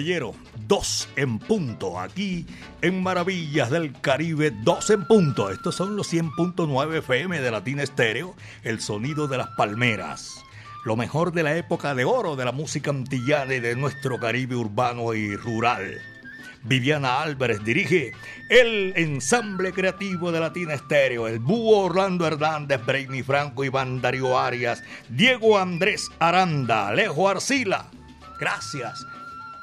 Caballero, dos en punto aquí en Maravillas del Caribe, dos en punto. Estos son los 100.9 FM de Latina Estéreo, el sonido de las palmeras. Lo mejor de la época de oro de la música antillana y de nuestro Caribe urbano y rural. Viviana Álvarez dirige el ensamble creativo de Latina Estéreo, el búho Orlando Hernández, Brainy Franco, Iván Darío Arias, Diego Andrés Aranda, Alejo Arcila. Gracias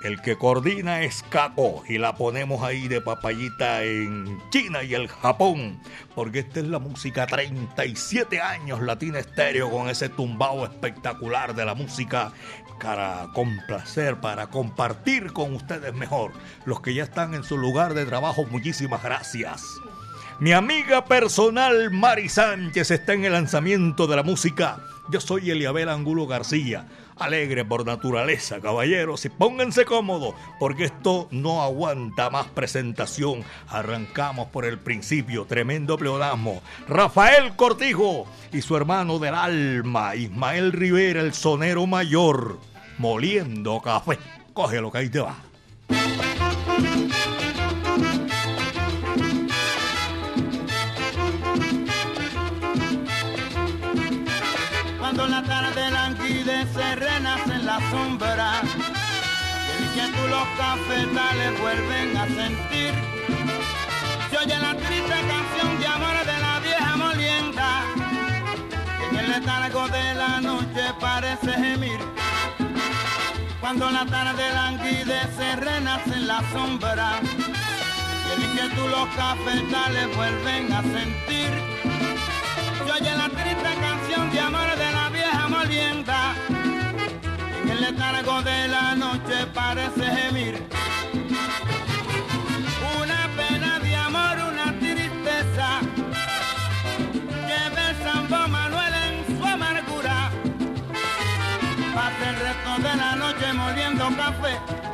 el que coordina es Caco y la ponemos ahí de papayita en China y el Japón, porque esta es la música 37 años Latina Estéreo con ese tumbao espectacular de la música para complacer, para compartir con ustedes mejor. Los que ya están en su lugar de trabajo, muchísimas gracias. Mi amiga personal Mari Sánchez está en el lanzamiento de la música. Yo soy Eliabel Angulo García alegre por naturaleza, caballeros, y pónganse cómodos, porque esto no aguanta más presentación. Arrancamos por el principio, tremendo pleonasmo. Rafael Cortijo y su hermano del alma, Ismael Rivera, el sonero mayor, moliendo café. Coge lo que ahí te va. Cuando la sombra. Y el tú los cafetales vuelven a sentir. Se oye la triste canción de amor de la vieja molienda. Que en el letargo de la noche parece gemir. Cuando la tarde languidece, renace en la sombra. Y el tú los cafetales vuelven a sentir. Se oye la triste canción de amor de la vieja molienda. Letargo de la noche parece gemir. Una pena de amor, una tristeza. Lleva el Sambo Manuel en su amargura. Pasa el resto de la noche moliendo café.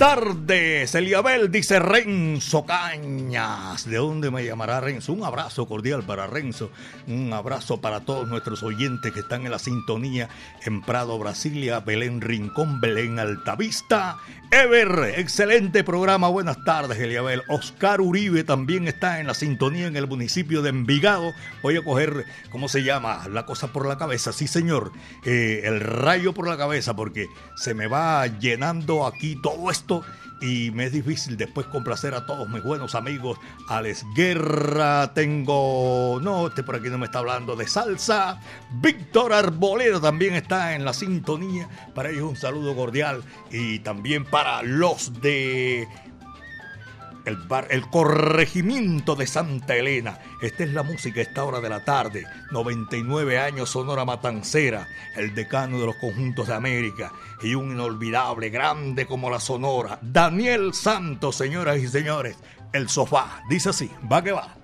Tardes, Eliabel, dice Renzo ¿De dónde me llamará Renzo? Un abrazo cordial para Renzo. Un abrazo para todos nuestros oyentes que están en la sintonía en Prado, Brasilia, Belén Rincón, Belén Altavista. Ever, excelente programa. Buenas tardes, Eliabel. Oscar Uribe también está en la sintonía en el municipio de Envigado. Voy a coger, ¿cómo se llama? La cosa por la cabeza. Sí, señor. Eh, el rayo por la cabeza porque se me va llenando aquí todo esto y me es difícil después complacer a todos mis buenos amigos. Alex Guerra, tengo. No, este por aquí no me está hablando de salsa. Víctor Arboleda también está en la sintonía. Para ellos un saludo cordial. Y también para los de el, bar, el corregimiento de Santa Elena. Esta es la música a esta hora de la tarde. 99 años Sonora Matancera, el decano de los conjuntos de América. Y un inolvidable, grande como la Sonora. Daniel Santos, señoras y señores. El sofá. Dice así, va que va.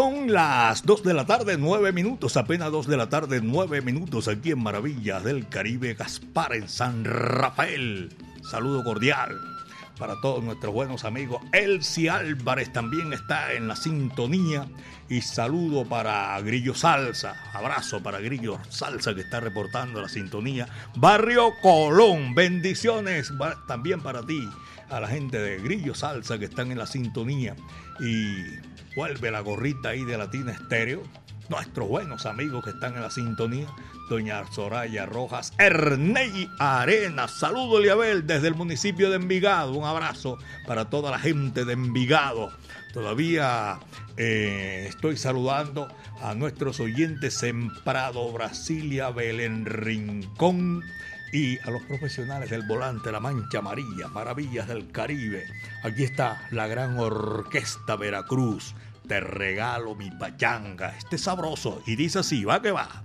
Son las 2 de la tarde, 9 minutos, apenas 2 de la tarde, 9 minutos aquí en Maravillas del Caribe, Gaspar en San Rafael. Saludo cordial para todos nuestros buenos amigos. Elsie Álvarez también está en la sintonía. Y saludo para Grillo Salsa. Abrazo para Grillo Salsa que está reportando la sintonía. Barrio Colón. Bendiciones también para ti. A la gente de Grillo Salsa que están en la sintonía. Y Vuelve la gorrita ahí de Latina Estéreo. nuestros buenos amigos que están en la sintonía, doña Soraya Rojas, Ernei Arenas, saludo Liabel desde el municipio de Envigado, un abrazo para toda la gente de Envigado. Todavía eh, estoy saludando a nuestros oyentes en Prado, Brasilia, Belén Rincón y a los profesionales del volante La Mancha Amarilla, Maravillas del Caribe. Aquí está la gran orquesta Veracruz te regalo mi pachanga, este sabroso. Y dice así, va que va.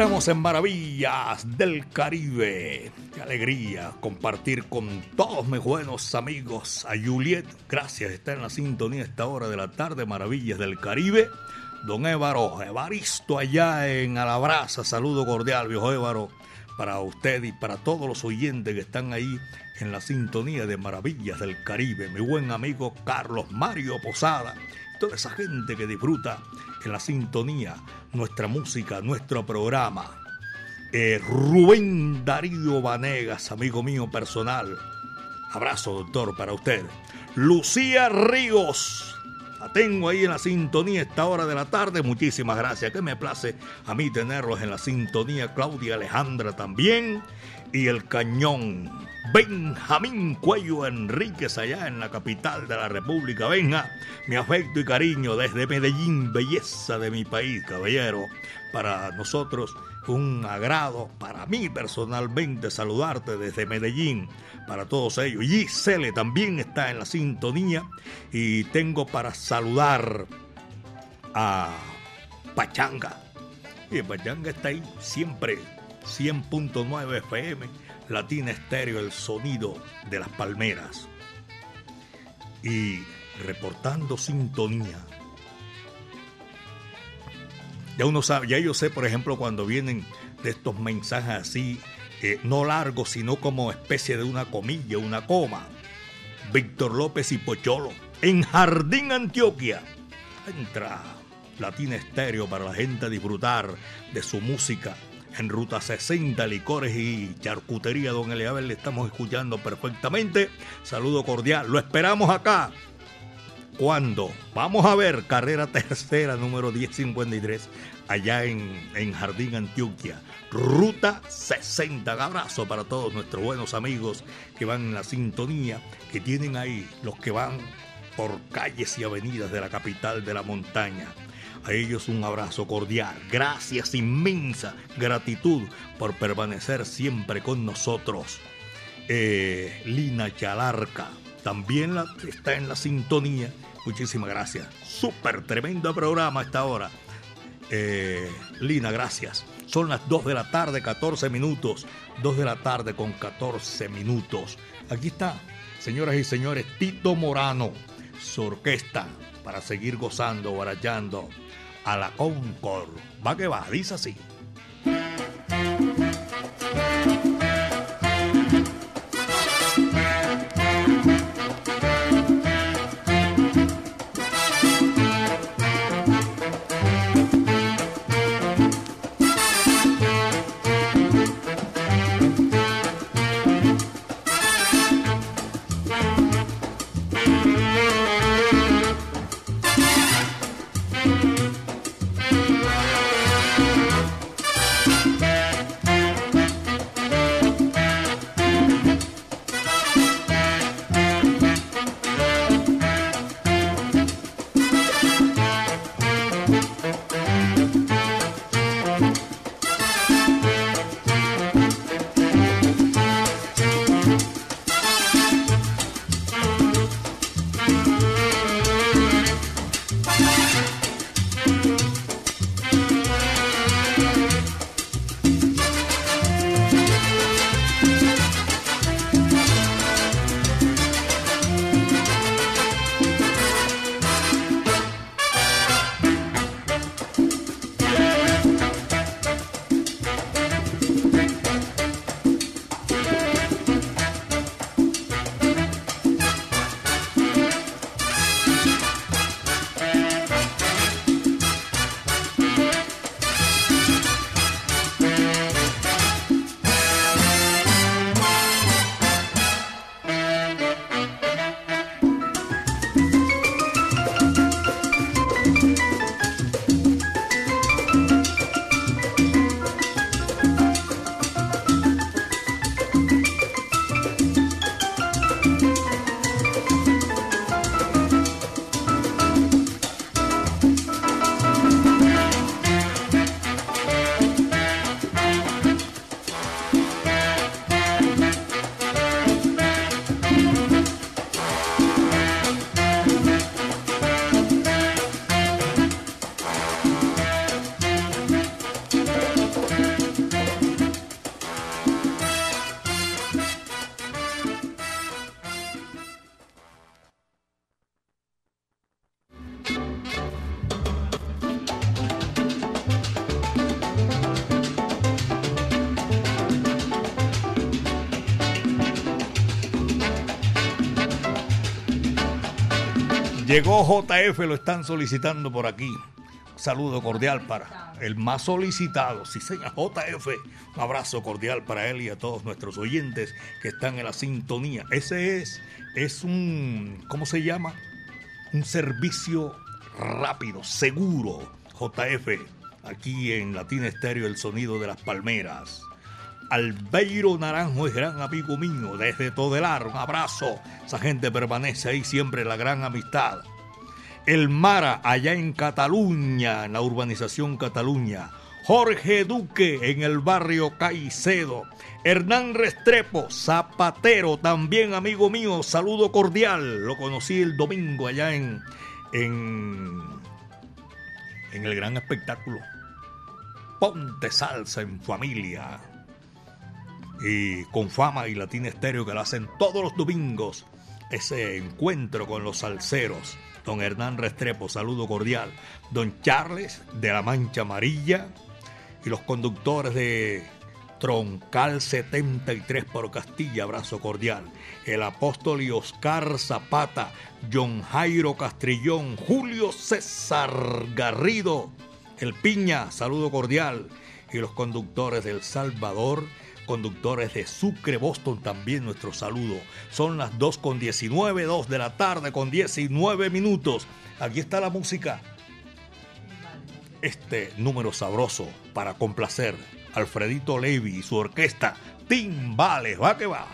Estamos en Maravillas del Caribe. Qué alegría compartir con todos mis buenos amigos. A Juliet, gracias, está en la sintonía a esta hora de la tarde. Maravillas del Caribe. Don Évaro, Evaristo allá en Alabraza. Saludo cordial, viejo Évaro, para usted y para todos los oyentes que están ahí en la sintonía de Maravillas del Caribe. Mi buen amigo Carlos Mario Posada. Toda esa gente que disfruta en la sintonía, nuestra música, nuestro programa. Eh, Rubén Darío Vanegas, amigo mío personal. Abrazo, doctor, para usted. Lucía Ríos. La tengo ahí en la sintonía esta hora de la tarde. Muchísimas gracias. Que me place a mí tenerlos en la sintonía. Claudia Alejandra también. Y el cañón. Benjamín Cuello Enríquez allá en la capital de la República. Venga, mi afecto y cariño desde Medellín, belleza de mi país, caballero. Para nosotros un agrado, para mí personalmente, saludarte desde Medellín. Para todos ellos. Gisele también está en la sintonía. Y tengo para saludar a Pachanga. Y Pachanga está ahí siempre, 100.9 FM Latina Estéreo, el sonido de las palmeras. Y reportando sintonía. Ya uno sabe, ya yo sé, por ejemplo, cuando vienen de estos mensajes así, eh, no largos, sino como especie de una comilla, una coma. Víctor López y Pocholo, en Jardín, Antioquia. Entra Latina Estéreo para la gente disfrutar de su música en Ruta 60, Licores y Charcutería, don Eliabel, le estamos escuchando perfectamente. Saludo cordial, lo esperamos acá. ¿Cuándo? Vamos a ver, carrera tercera, número 1053, allá en, en Jardín, Antioquia. Ruta 60. Un abrazo para todos nuestros buenos amigos que van en la sintonía, que tienen ahí los que van por calles y avenidas de la capital de la montaña. A ellos un abrazo cordial. Gracias inmensa, gratitud por permanecer siempre con nosotros. Eh, Lina Chalarca también la, está en la sintonía. Muchísimas gracias. Súper tremendo programa a esta hora. Eh, Lina, gracias. Son las 2 de la tarde, 14 minutos. 2 de la tarde con 14 minutos. Aquí está, señoras y señores, Tito Morano, su orquesta, para seguir gozando, barallando a la Concord. Va que va, dice así. Llegó JF, lo están solicitando por aquí. saludo cordial para el más solicitado, sí señor, JF. Un abrazo cordial para él y a todos nuestros oyentes que están en la sintonía. Ese es, es un, ¿cómo se llama? Un servicio rápido, seguro, JF, aquí en Latina Estéreo, el sonido de las palmeras. Albeiro Naranjo es gran amigo mío desde Todelar. Un abrazo. Esa gente permanece ahí siempre la gran amistad. El Mara, allá en Cataluña, en la urbanización Cataluña. Jorge Duque en el barrio Caicedo. Hernán Restrepo, zapatero, también amigo mío, saludo cordial. Lo conocí el domingo allá en, en, en el gran espectáculo. Ponte salsa en familia y con fama y Latina Estéreo que lo hacen todos los domingos. Ese encuentro con los salseros. Don Hernán Restrepo, saludo cordial. Don Charles de la Mancha Amarilla y los conductores de Troncal 73 por Castilla, abrazo cordial. El apóstol y Oscar Zapata, John Jairo Castrillón, Julio César Garrido, El Piña, saludo cordial. Y los conductores del Salvador conductores de Sucre, Boston, también nuestro saludo. Son las 2 con 19, 2 de la tarde con 19 minutos. Aquí está la música. Este número sabroso para complacer Alfredito Levy y su orquesta Timbales. Va que va.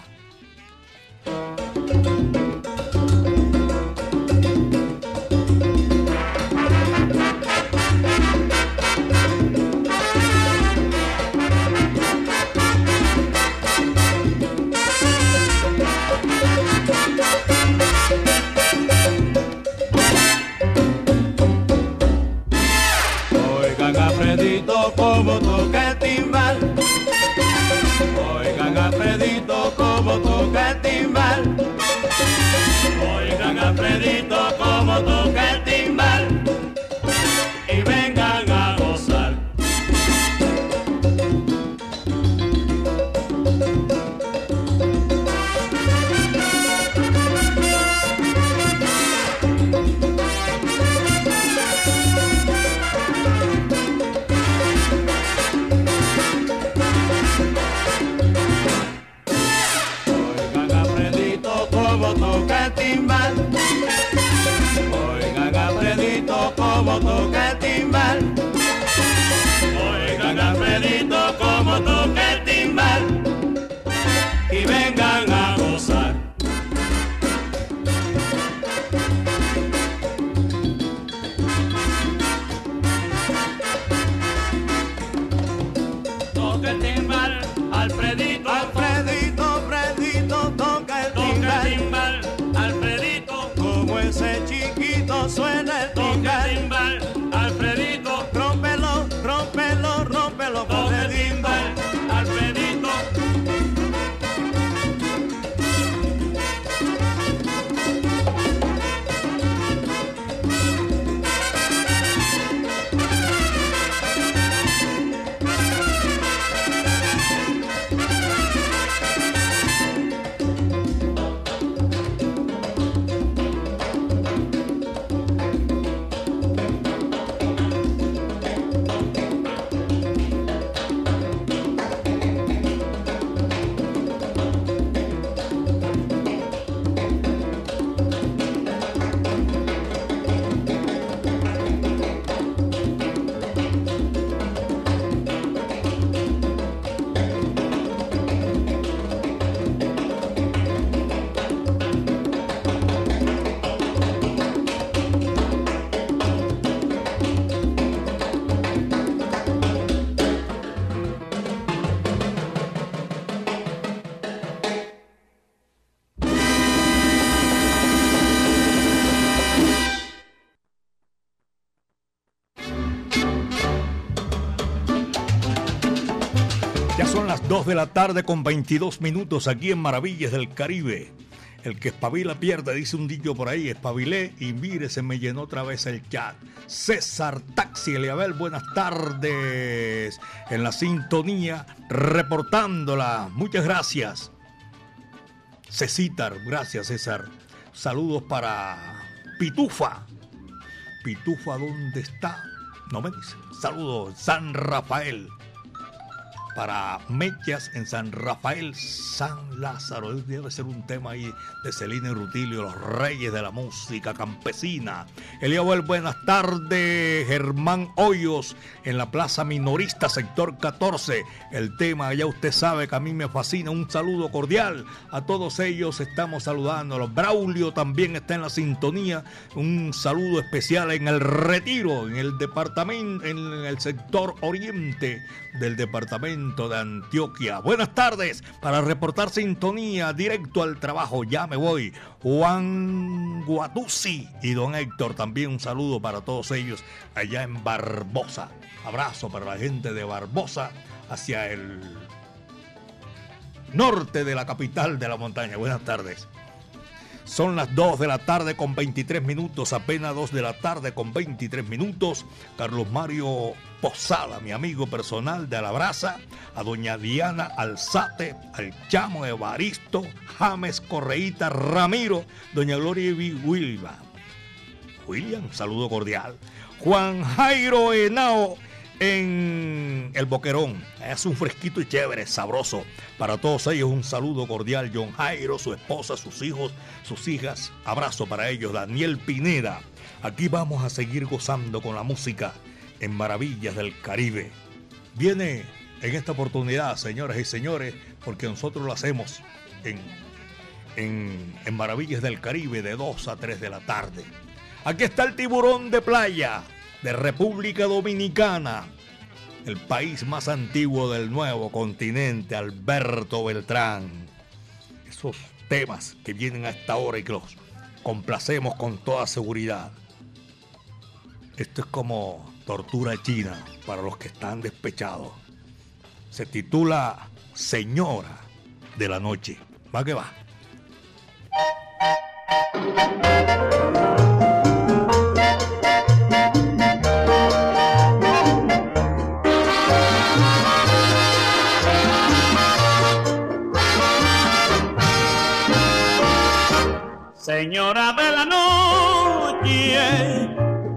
2 de la tarde con 22 minutos aquí en Maravillas del Caribe. El que espabila pierde, dice un dicho por ahí. Espabilé y mire, se me llenó otra vez el chat. César Taxi Eliabel, buenas tardes. En la sintonía, reportándola. Muchas gracias. Cecitar, gracias César. Saludos para Pitufa. Pitufa, ¿dónde está? No me dice. Saludos, San Rafael para Mechas en San Rafael, San Lázaro. Debe ser un tema ahí de Celina y Rutilio, los reyes de la música campesina. Eliabel, buenas tardes. Germán Hoyos en la Plaza Minorista, sector 14. El tema, ya usted sabe que a mí me fascina. Un saludo cordial a todos ellos. Estamos saludándolos. Braulio también está en la sintonía. Un saludo especial en el retiro, en el departamento, en el sector oriente del departamento de Antioquia. Buenas tardes, para reportar sintonía directo al trabajo, ya me voy. Juan Guatuzzi y don Héctor, también un saludo para todos ellos allá en Barbosa. Abrazo para la gente de Barbosa hacia el norte de la capital de la montaña. Buenas tardes. Son las 2 de la tarde con 23 minutos, apenas 2 de la tarde con 23 minutos. Carlos Mario Posada, mi amigo personal de Alabraza, a doña Diana Alzate, al chamo Evaristo, James Correíta Ramiro, doña Gloria Wilma. William, saludo cordial. Juan Jairo Henao en el Boquerón. Es un fresquito y chévere, sabroso. Para todos ellos un saludo cordial. John Jairo, su esposa, sus hijos, sus hijas. Abrazo para ellos. Daniel Pineda. Aquí vamos a seguir gozando con la música en Maravillas del Caribe. Viene en esta oportunidad, señoras y señores, porque nosotros lo hacemos en, en, en Maravillas del Caribe de 2 a 3 de la tarde. Aquí está el tiburón de playa de República Dominicana, el país más antiguo del nuevo continente, Alberto Beltrán. Esos temas que vienen a esta hora y que los complacemos con toda seguridad. Esto es como tortura china para los que están despechados. Se titula Señora de la Noche. Va que va. Señora de la noche,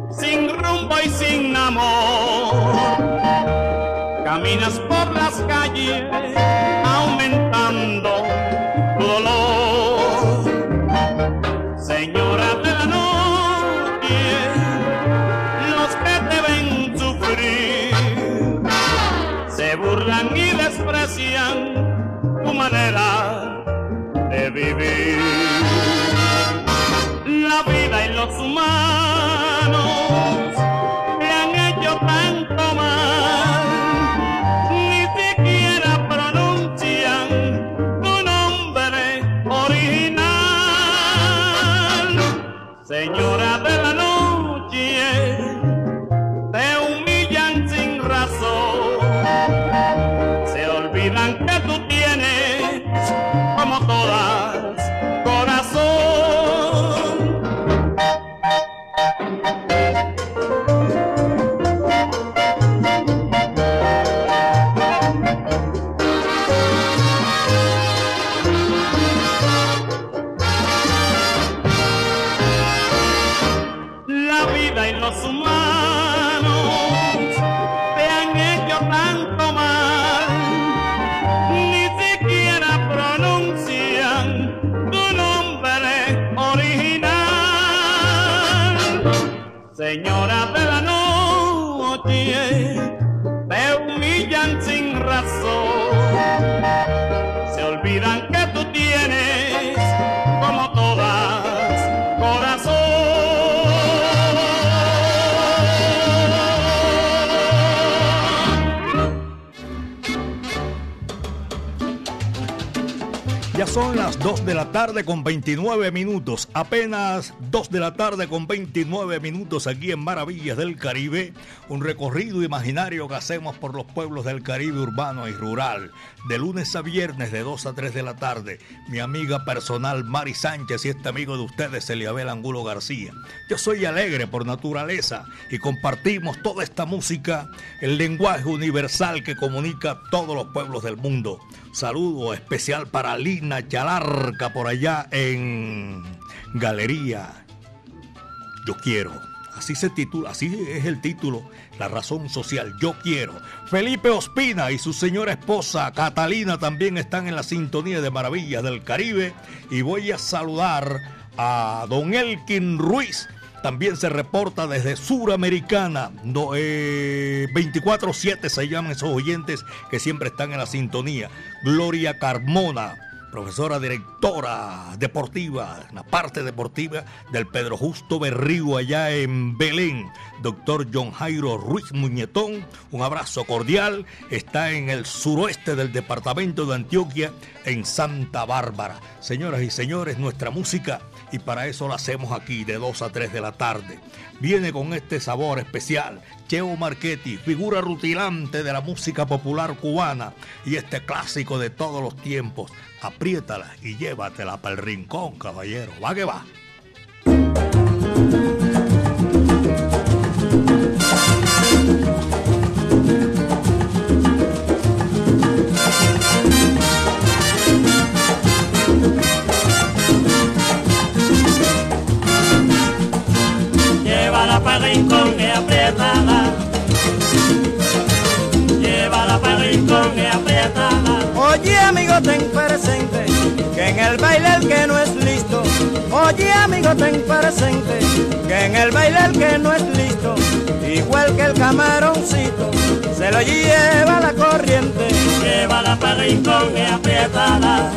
sin rumbo y sin amor, caminas por las calles aumentando tu dolor. 29 minutos, apenas 2 de la tarde con 29 minutos aquí en Maravillas del Caribe, un recorrido imaginario que hacemos por los pueblos del Caribe urbano y rural, de lunes a viernes de 2 a 3 de la tarde. Mi amiga personal Mari Sánchez y este amigo de ustedes, Eliabel Angulo García. Yo soy alegre por naturaleza y compartimos toda esta música, el lenguaje universal que comunica a todos los pueblos del mundo. Saludo especial para Lina Chalarca por allá en Galería. Yo quiero. Así se titula, así es el título, la razón social. Yo quiero. Felipe Ospina y su señora esposa Catalina también están en la sintonía de Maravillas del Caribe. Y voy a saludar a don Elkin Ruiz también se reporta desde Suramericana. No, 24-7 eh, se llaman esos oyentes que siempre están en la sintonía. Gloria Carmona, profesora directora deportiva, la parte deportiva del Pedro Justo Berrigo allá en Belén. Doctor John Jairo Ruiz Muñetón, un abrazo cordial. Está en el suroeste del departamento de Antioquia, en Santa Bárbara. Señoras y señores, nuestra música y para eso lo hacemos aquí de 2 a 3 de la tarde. Viene con este sabor especial. Cheo Marchetti, figura rutilante de la música popular cubana y este clásico de todos los tiempos. Apriétala y llévatela para el rincón, caballero. Va que va. Que en el baile el que no es listo. Oye amigo, ten presente que en el baile el que no es listo. Igual que el camaroncito, se lo lleva la corriente. Llévala para rincón y apriétala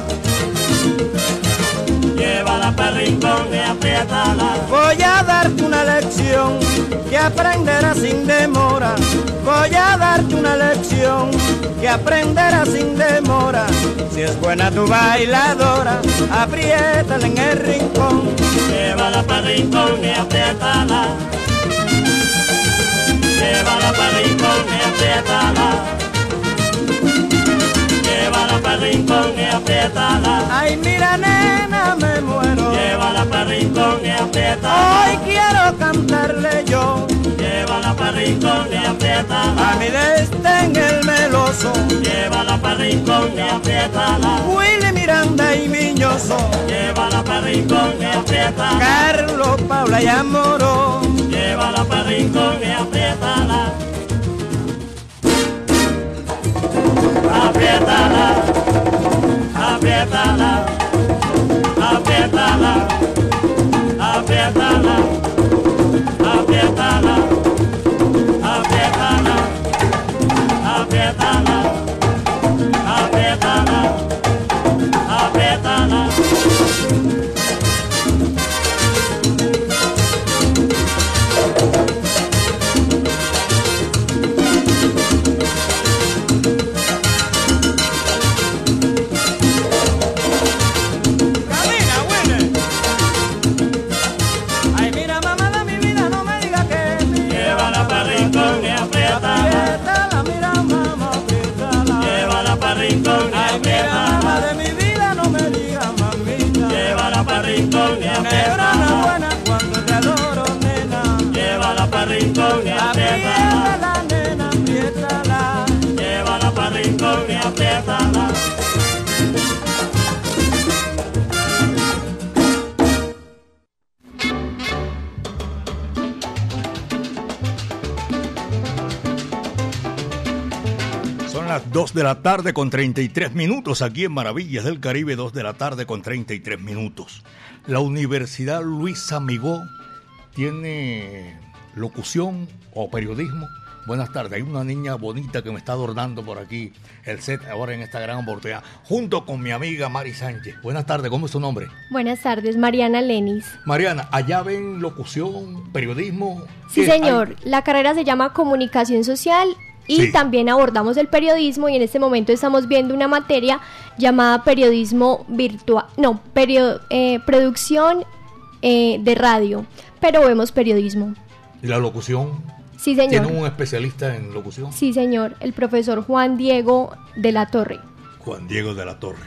llévala para rincón y apriétala. Voy a darte una lección que aprenderás sin demora. Voy a darte una lección que aprenderás sin demora. Si es buena tu bailadora, apriétala en el rincón. Llévala para rincón y apriétala. Llévala para rincón y apriétala llévala para rincón y apriétala. Ay, mira, nena, me muero. Llévala para rincón y apriétala. Hoy quiero cantarle yo. Llévala para rincón y apriétala. A mi en el meloso. Llévala para rincón y apriétala. Willy Miranda y Miñoso. Llévala para rincón y apriétala. Carlos, Paula y Amoró. Llévala para rincón y apriétala. a pedalar, a pedalar, a pedalar. Las 2 de la tarde con 33 minutos aquí en Maravillas del Caribe, 2 de la tarde con 33 minutos. La Universidad Luis Amigó tiene locución o periodismo Buenas tardes. Hay una niña bonita que me está adornando por aquí el set ahora en esta gran oportunidad, junto con mi amiga Mari Sánchez. Buenas tardes, ¿cómo es su nombre? Buenas tardes, Mariana Lenis. Mariana, allá ven locución, periodismo. Sí, señor. La carrera se llama Comunicación Social Y Sí. también abordamos el periodismo y en este momento estamos viendo una materia llamada periodismo virtual, no, perio- eh, producción eh, de radio, pero vemos periodismo. ¿Y la locución? Sí, señor. ¿Tiene un especialista en locución? Sí, señor, el profesor Juan Diego de la Torre. Juan Diego de la Torre.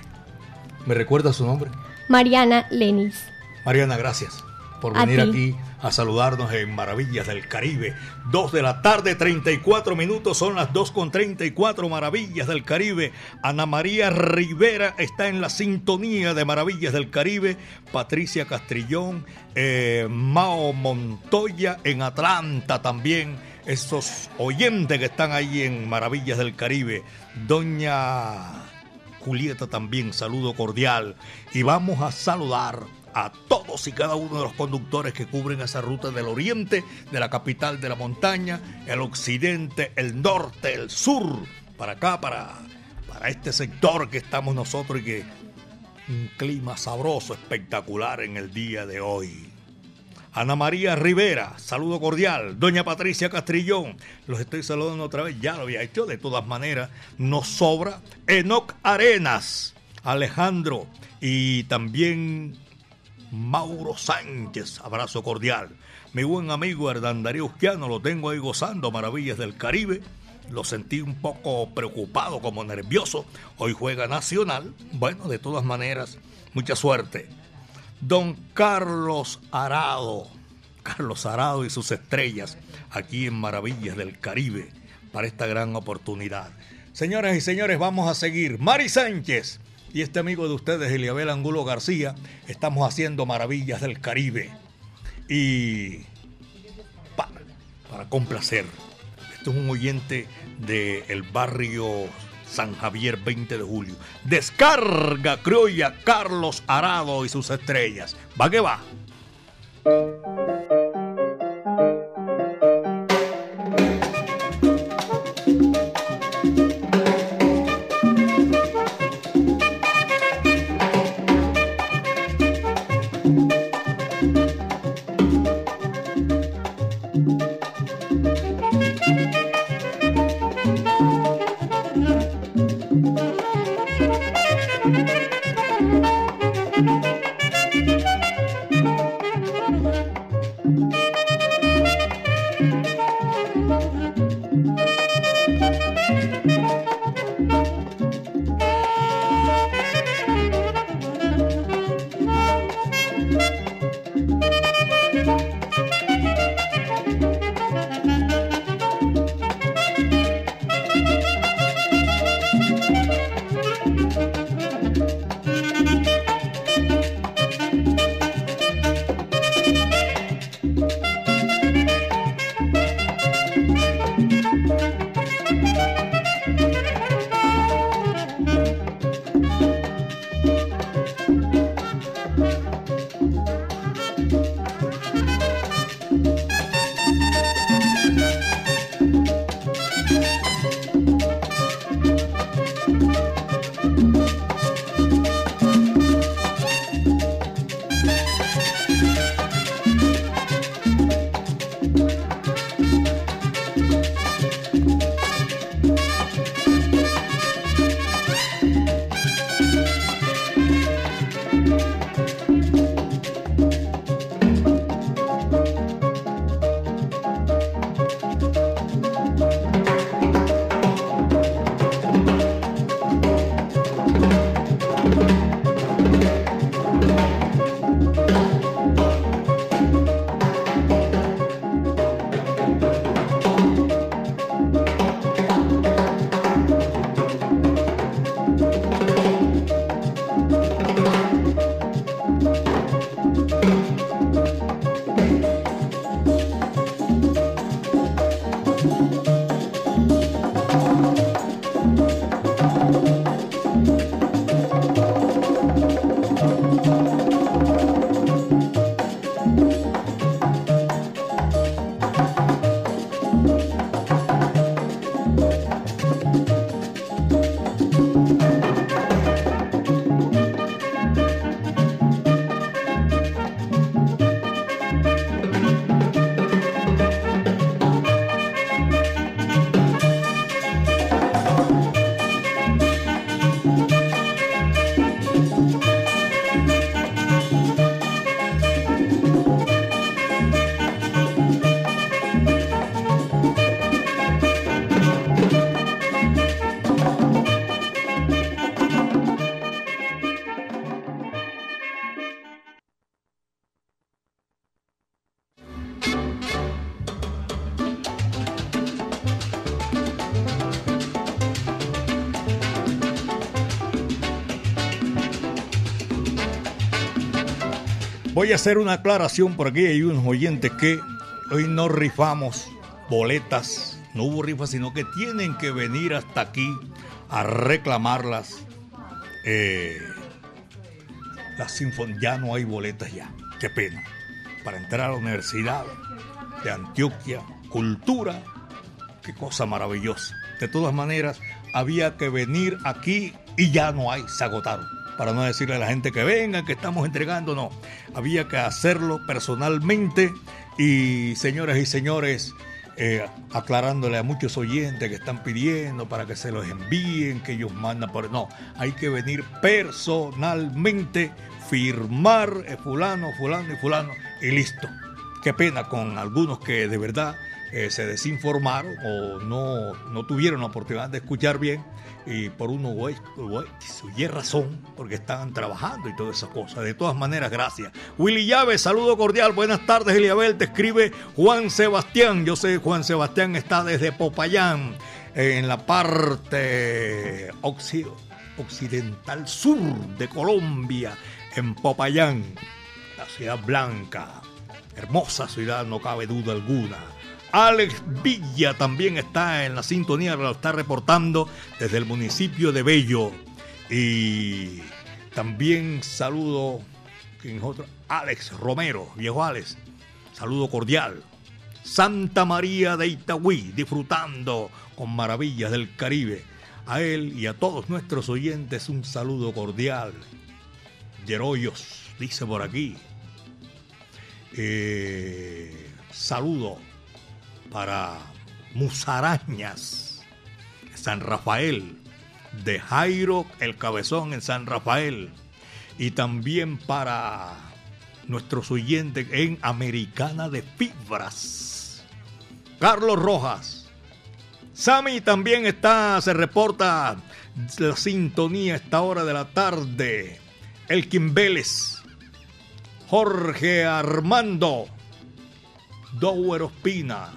¿Me recuerda su nombre? Mariana Lenis. Mariana, gracias por A venir aquí a saludarnos en Maravillas del Caribe. Dos de la tarde, 34 minutos, son las 2 con 34 Maravillas del Caribe. Ana María Rivera está en la sintonía de Maravillas del Caribe. Patricia Castrillón, eh, Mao Montoya en Atlanta también. Esos oyentes que están ahí en Maravillas del Caribe. Doña Julieta también, saludo cordial. Y vamos a saludar a todos y cada uno de los conductores que cubren esa ruta del oriente, de la capital de la montaña, el occidente, el norte, el sur, para acá, para, para este sector que estamos nosotros y que un clima sabroso, espectacular en el día de hoy. Ana María Rivera, saludo cordial. Doña Patricia Castrillón, los estoy saludando otra vez, ya lo había hecho, de todas maneras, nos sobra. Enoc Arenas, Alejandro y también Mauro Sánchez, abrazo cordial. Mi buen amigo Hernán Darío Usquiano, lo tengo ahí gozando maravillas del Caribe. Lo sentí un poco preocupado, como nervioso. Hoy juega Nacional. Bueno, de todas maneras, mucha suerte. Don Carlos Arado, Carlos Arado y sus estrellas aquí en Maravillas del Caribe para esta gran oportunidad. Señoras y señores, vamos a seguir. Mari Sánchez y este amigo de ustedes, Eliabel Angulo García, estamos haciendo Maravillas del Caribe. Y para, para complacer, esto es un oyente del barrio San Javier 20 de julio. Descarga criolla Carlos Arado y sus estrellas. Va que va. Voy a hacer una aclaración por aquí. Hay unos oyentes que hoy no rifamos boletas. No hubo rifas, sino que tienen que venir hasta aquí a reclamarlas. Eh, las ya no hay boletas ya. Qué pena. Para entrar a la Universidad de Antioquia, cultura, qué cosa maravillosa. De todas maneras, había que venir aquí y ya no hay, se agotaron. Para no decirle a la gente que venga, que estamos entregando, no. Había que hacerlo personalmente y señoras y señores, eh, aclarándole a muchos oyentes que están pidiendo para que se los envíen, que ellos mandan por... No, hay que venir personalmente, firmar eh, fulano, fulano y fulano y listo. Qué pena con algunos que de verdad eh, se desinformaron o no, no tuvieron la oportunidad de escuchar bien y por uno y razón porque estaban trabajando y todas esas cosas. De todas maneras, gracias. Willy Llave, saludo cordial, buenas tardes Eliabel, te escribe Juan Sebastián. Yo sé Juan Sebastián está desde Popayán, en la parte occidental sur de Colombia, en Popayán, la ciudad blanca. Hermosa ciudad, no cabe duda alguna. Alex Villa también está en la sintonía, lo está reportando desde el municipio de Bello. Y también saludo, ¿quién? Alex Romero, viejo Alex, saludo cordial. Santa María de Itagüí, disfrutando con maravillas del Caribe. A él y a todos nuestros oyentes un saludo cordial. Yeroyos, dice por aquí. Eh, saludo para Musarañas, San Rafael, de Jairo el Cabezón en San Rafael, y también para nuestros oyentes en Americana de Fibras, Carlos Rojas. Sammy también está, se reporta la sintonía a esta hora de la tarde. Elkin Vélez, Jorge Armando, Dower Ospina,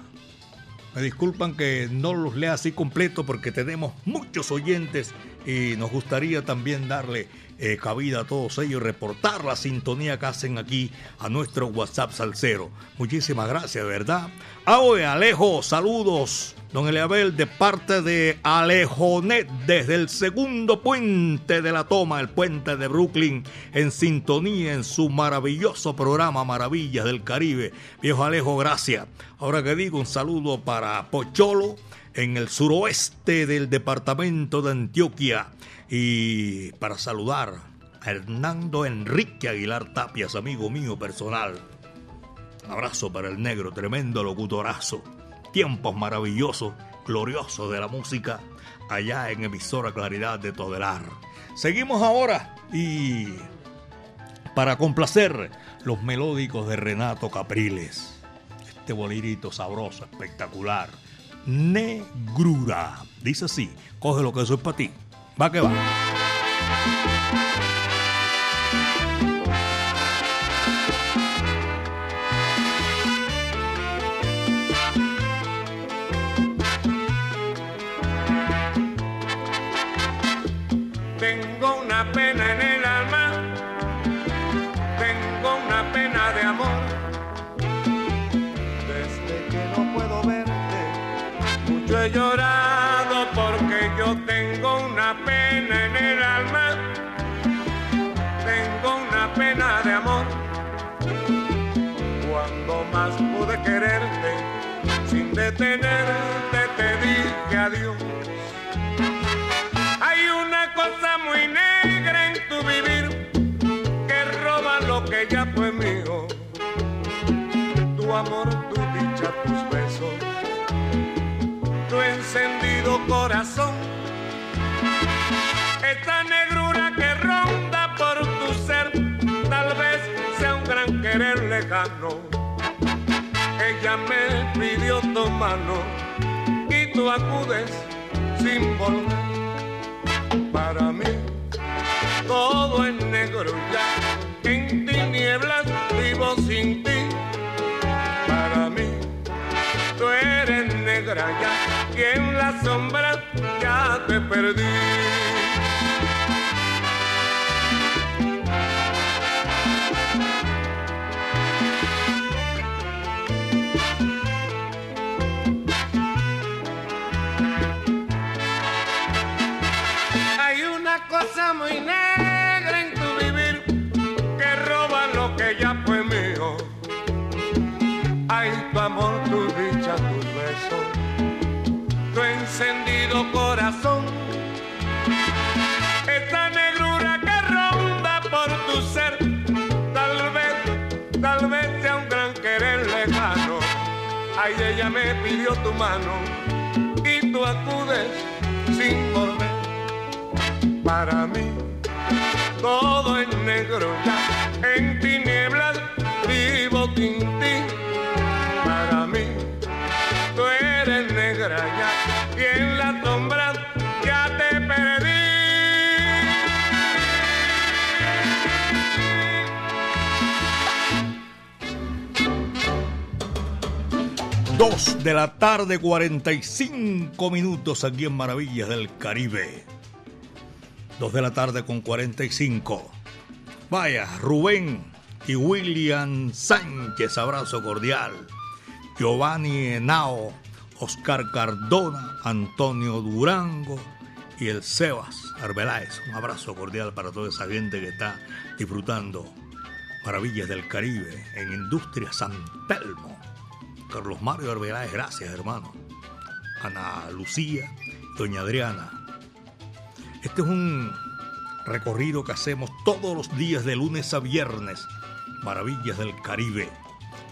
me disculpan que no los lea así completo porque tenemos muchos oyentes y nos gustaría también darle eh, cabida a todos ellos, reportar la sintonía que hacen aquí a nuestro WhatsApp Salcero. Muchísimas gracias, ¿verdad? Ahora, Alejo, saludos Don Eliabel, de parte de Alejonet, desde el segundo puente de la toma, el puente de Brooklyn, en sintonía en su maravilloso programa Maravillas del Caribe. Viejo Alejo, gracias. Ahora que digo, un saludo para Pocholo, en el suroeste del departamento de Antioquia. Y para saludar a Hernando Enrique Aguilar Tapias, amigo mío personal. abrazo para el negro, tremendo locutorazo tiempos maravillosos, gloriosos de la música allá en emisora Claridad de Todelar. Seguimos ahora y para complacer los melódicos de Renato Capriles, este bolirito sabroso, espectacular, Negrura. Dice así, coge lo que eso es para ti. Va que va. Sin detenerte te dije adiós. Hay una cosa muy negra en tu vivir que roba lo que ya fue mío. Tu amor, tu dicha, tus besos encendido corazón. Esta negrura que ronda por tu ser, tal vez sea un gran querer lejano. Ella me pidió tu mano y tú acudes sin volver. Para mí todo es negro ya, en tinieblas vivo sin ti. Para mí tú eres negra ya que en la sombra ya te perdí. Encendido corazón. Esta negrura que ronda por tu ser, tal vez, tal vez sea un gran querer lejano. Ay, ella me pidió tu mano y tú acudes sin volver para mí todo es negro ya en de la tarde, 45 minutos aquí en Maravillas del Caribe. 2 de la tarde con 45. Vaya, Rubén y William Sánchez, abrazo cordial. Giovanni Henao, Oscar Cardona, Antonio Durango y el Sebas Arbeláez. Un abrazo cordial para toda esa gente que está disfrutando Maravillas del Caribe en Industria San Telmo. Carlos Mario Arbeláez, gracias hermano. Ana Lucía, Doña Adriana, este es un recorrido que hacemos todos los días de lunes a viernes. Maravillas del Caribe.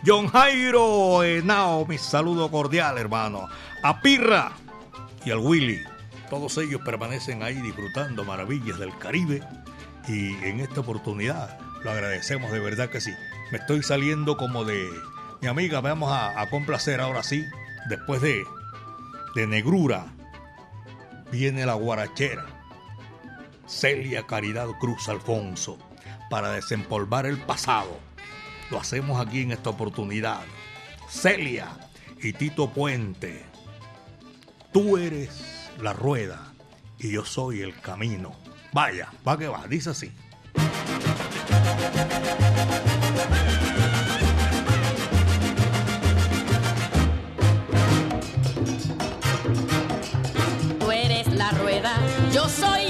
John Jairo Henao, mi saludo cordial, hermano. A Pirra y al Willy. Todos ellos permanecen ahí disfrutando maravillas del Caribe. Y en esta oportunidad lo agradecemos de verdad que sí. Me estoy saliendo como de. Mi amiga, vamos a, complacer ahora sí. Después de, de Negrura, viene la guarachera Celia Caridad Cruz Alfonso para desempolvar el pasado. Lo hacemos aquí en esta oportunidad. Celia y Tito Puente. Tú eres la rueda y yo soy el camino. Vaya, va que va, dice así. Soy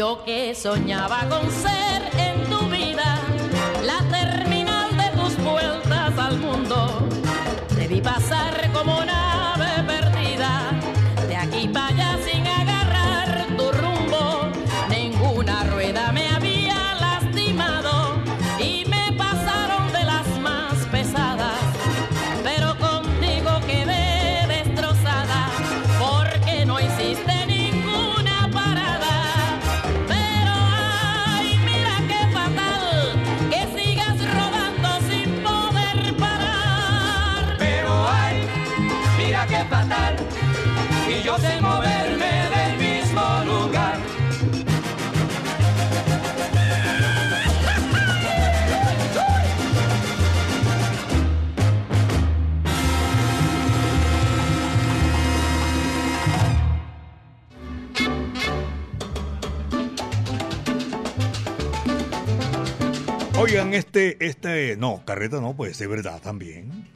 Yo que soñaba con ser Este, este, no, carreta no, pues de verdad también.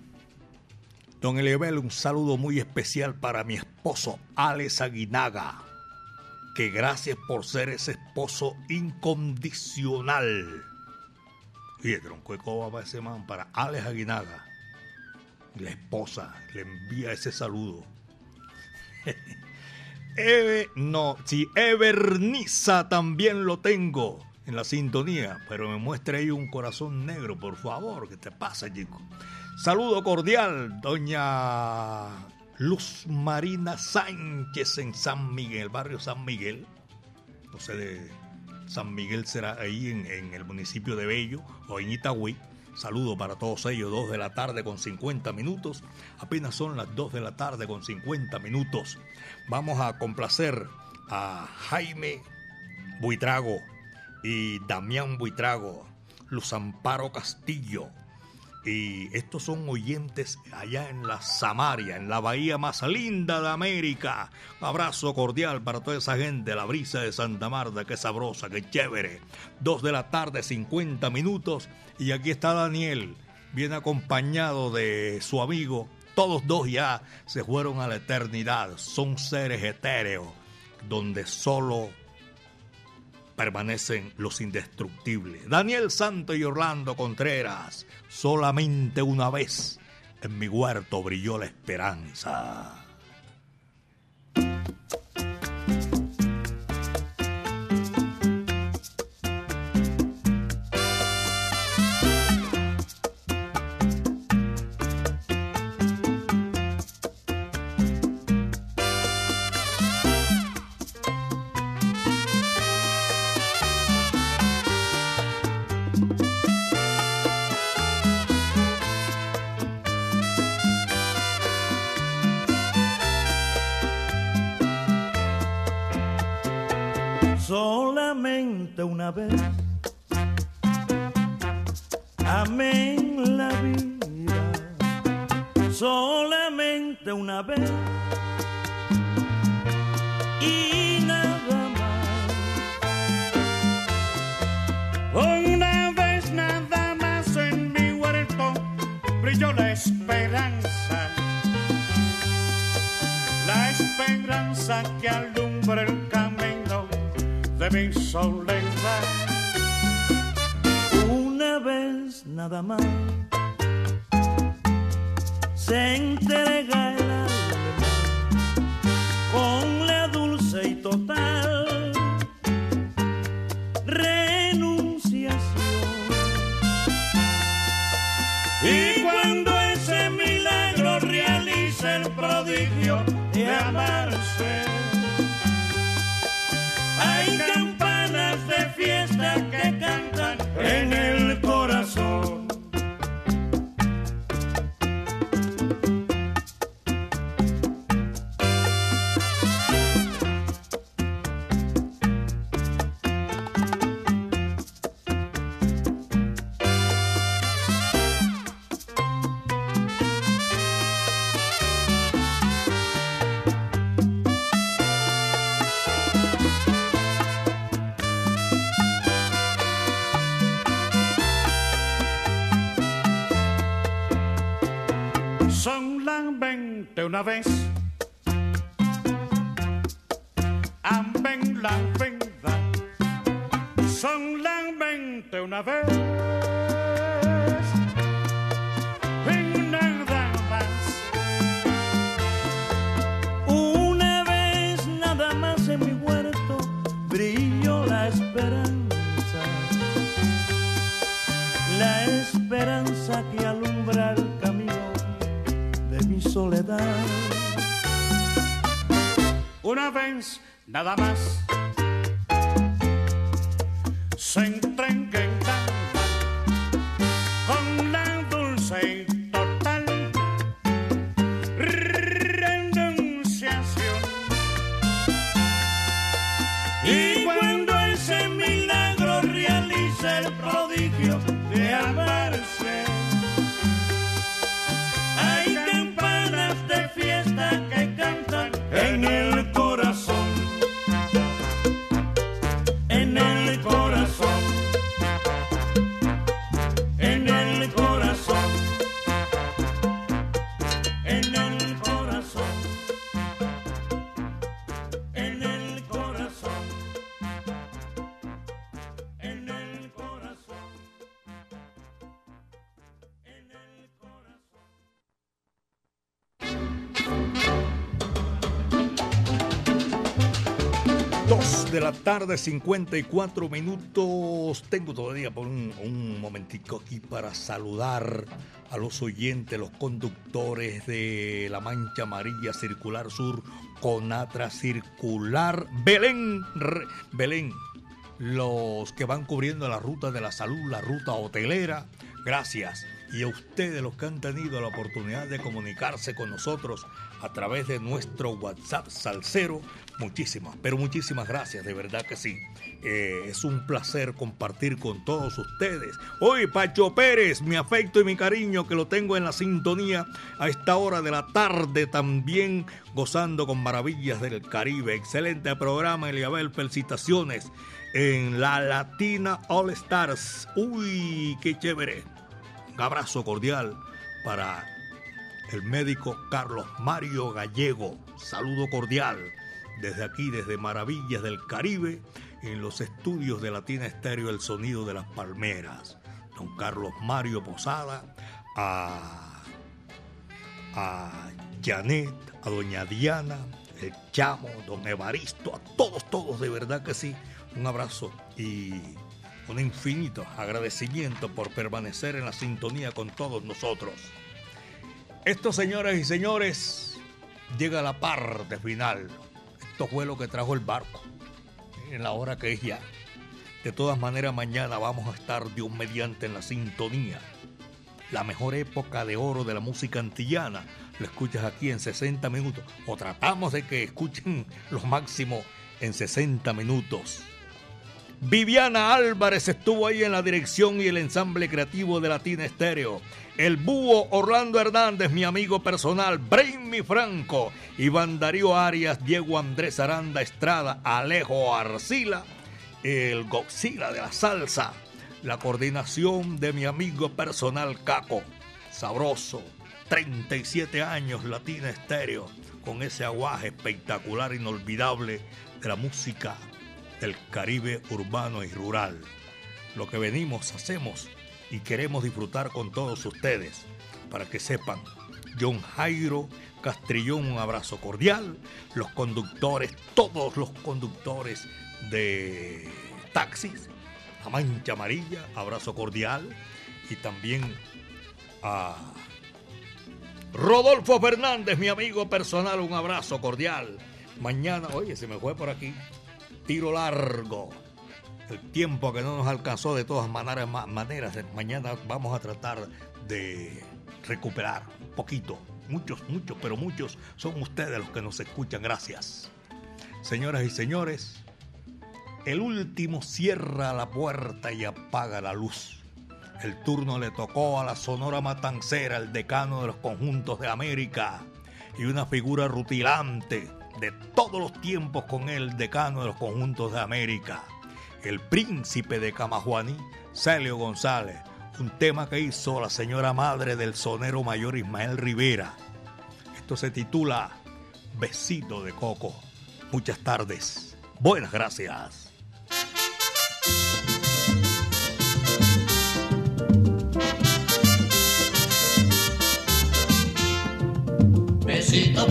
Don Eliabel, un saludo muy especial para mi esposo, Alex Aguinaga. Que gracias por ser ese esposo incondicional. Y tronco de coba para ese man, para Alex Aguinaga. La esposa le envía ese saludo. Eve, no, si Everniza también lo tengo en la sintonía, pero me muestra ahí un corazón negro, por favor, ¿qué te pasa, chico? Saludo cordial, doña Luz Marina Sánchez en San Miguel, barrio San Miguel. No sé, de San Miguel será ahí en, en el municipio de Bello o en Itagüí. Saludo para todos ellos, 2 de la tarde con 50 minutos. Apenas son las 2 de la tarde con 50 minutos. Vamos a complacer a Jaime Buitrago y Damián Buitrago, Luz Amparo Castillo, y estos son oyentes allá en la Samaria, en la bahía más linda de América. abrazo cordial para toda esa gente, la brisa de Santa Marta, qué sabrosa, qué chévere. Dos de la tarde, 50 minutos. Y aquí está Daniel, bien acompañado de su amigo. Todos dos ya se fueron a la eternidad. Son seres etéreos, donde solo permanecen los indestructibles. Daniel Santo y Orlando Contreras, solamente una vez en mi huerto brilló la esperanza. Una nada más tarde, 54 minutos. Tengo todavía por un, un momentico aquí para saludar a los oyentes, los conductores de la Mancha Amarilla Circular Sur, Conatra Circular Belén. Belén, los que van cubriendo la ruta de la salud, la ruta hotelera. Gracias. Y a ustedes los que han tenido la oportunidad de comunicarse con nosotros a través de nuestro WhatsApp Salcero Muchísimas, pero muchísimas gracias, de verdad que sí. Eh, es un placer compartir con todos ustedes. Hoy, Pacho Pérez, mi afecto y mi cariño que lo tengo en la sintonía a esta hora de la tarde también gozando con maravillas del Caribe. Excelente programa, Eliabel, felicitaciones en la Latina All Stars. Uy, qué chévere. Un abrazo cordial para el médico Carlos Mario Gallego. Saludo cordial desde aquí, desde Maravillas del Caribe, en los estudios de Latina Estéreo El Sonido de las Palmeras. Don Carlos Mario Posada, a, a Janet, a Doña Diana, el Chamo, Don Evaristo, a todos, todos, de verdad que sí. Un abrazo y un infinito agradecimiento por permanecer en la sintonía con todos nosotros. Esto, señoras y señores, llega a la parte final esto fue lo que trajo el barco en la hora que es ya. De todas maneras, mañana vamos a estar un mediante en la sintonía. La mejor época de oro de la música antillana lo escuchas aquí en 60 minutos. O tratamos de que escuchen lo máximo en 60 minutos. Viviana Álvarez estuvo ahí en la dirección y el ensamble creativo de Latina Estéreo. El búho Orlando Hernández, mi amigo personal, Brainy Franco, Iván Darío Arias, Diego Andrés Aranda Estrada, Alejo Arcila, el Godzilla de la salsa, la coordinación de mi amigo personal Caco, sabroso, 37 años Latina Estéreo, con ese aguaje espectacular, inolvidable de la música del Caribe urbano y rural. Lo que venimos, hacemos y queremos disfrutar con todos ustedes. Para que sepan, John Jairo Castrillón, un abrazo cordial. Los conductores, todos los conductores de taxis, a Mancha Amarilla, abrazo cordial. Y también a Rodolfo Fernández, mi amigo personal, un abrazo cordial. Mañana, oye, se me fue por aquí tiro largo. El tiempo que no nos alcanzó de todas maneras, mañana vamos a tratar de recuperar un poquito. Muchos, muchos, pero muchos son ustedes los que nos escuchan. Gracias. Señoras y señores, el último cierra la puerta y apaga la luz. El turno le tocó a la Sonora Matancera, el decano de los conjuntos de América, y una figura rutilante de todos los tiempos con el decano de los conjuntos de América, el príncipe de Camajuaní, Celio González, un tema que hizo la señora madre del sonero mayor Ismael Rivera. Esto se titula Besito de Coco. Muchas tardes. Buenas gracias. Besito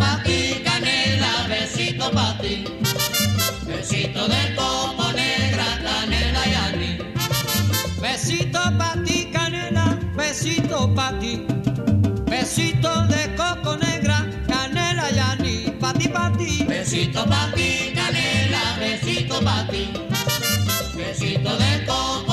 besito de coco negra, canela y anís, pa' ti, pa'. Besito ti, canela, besito ti, besito de coco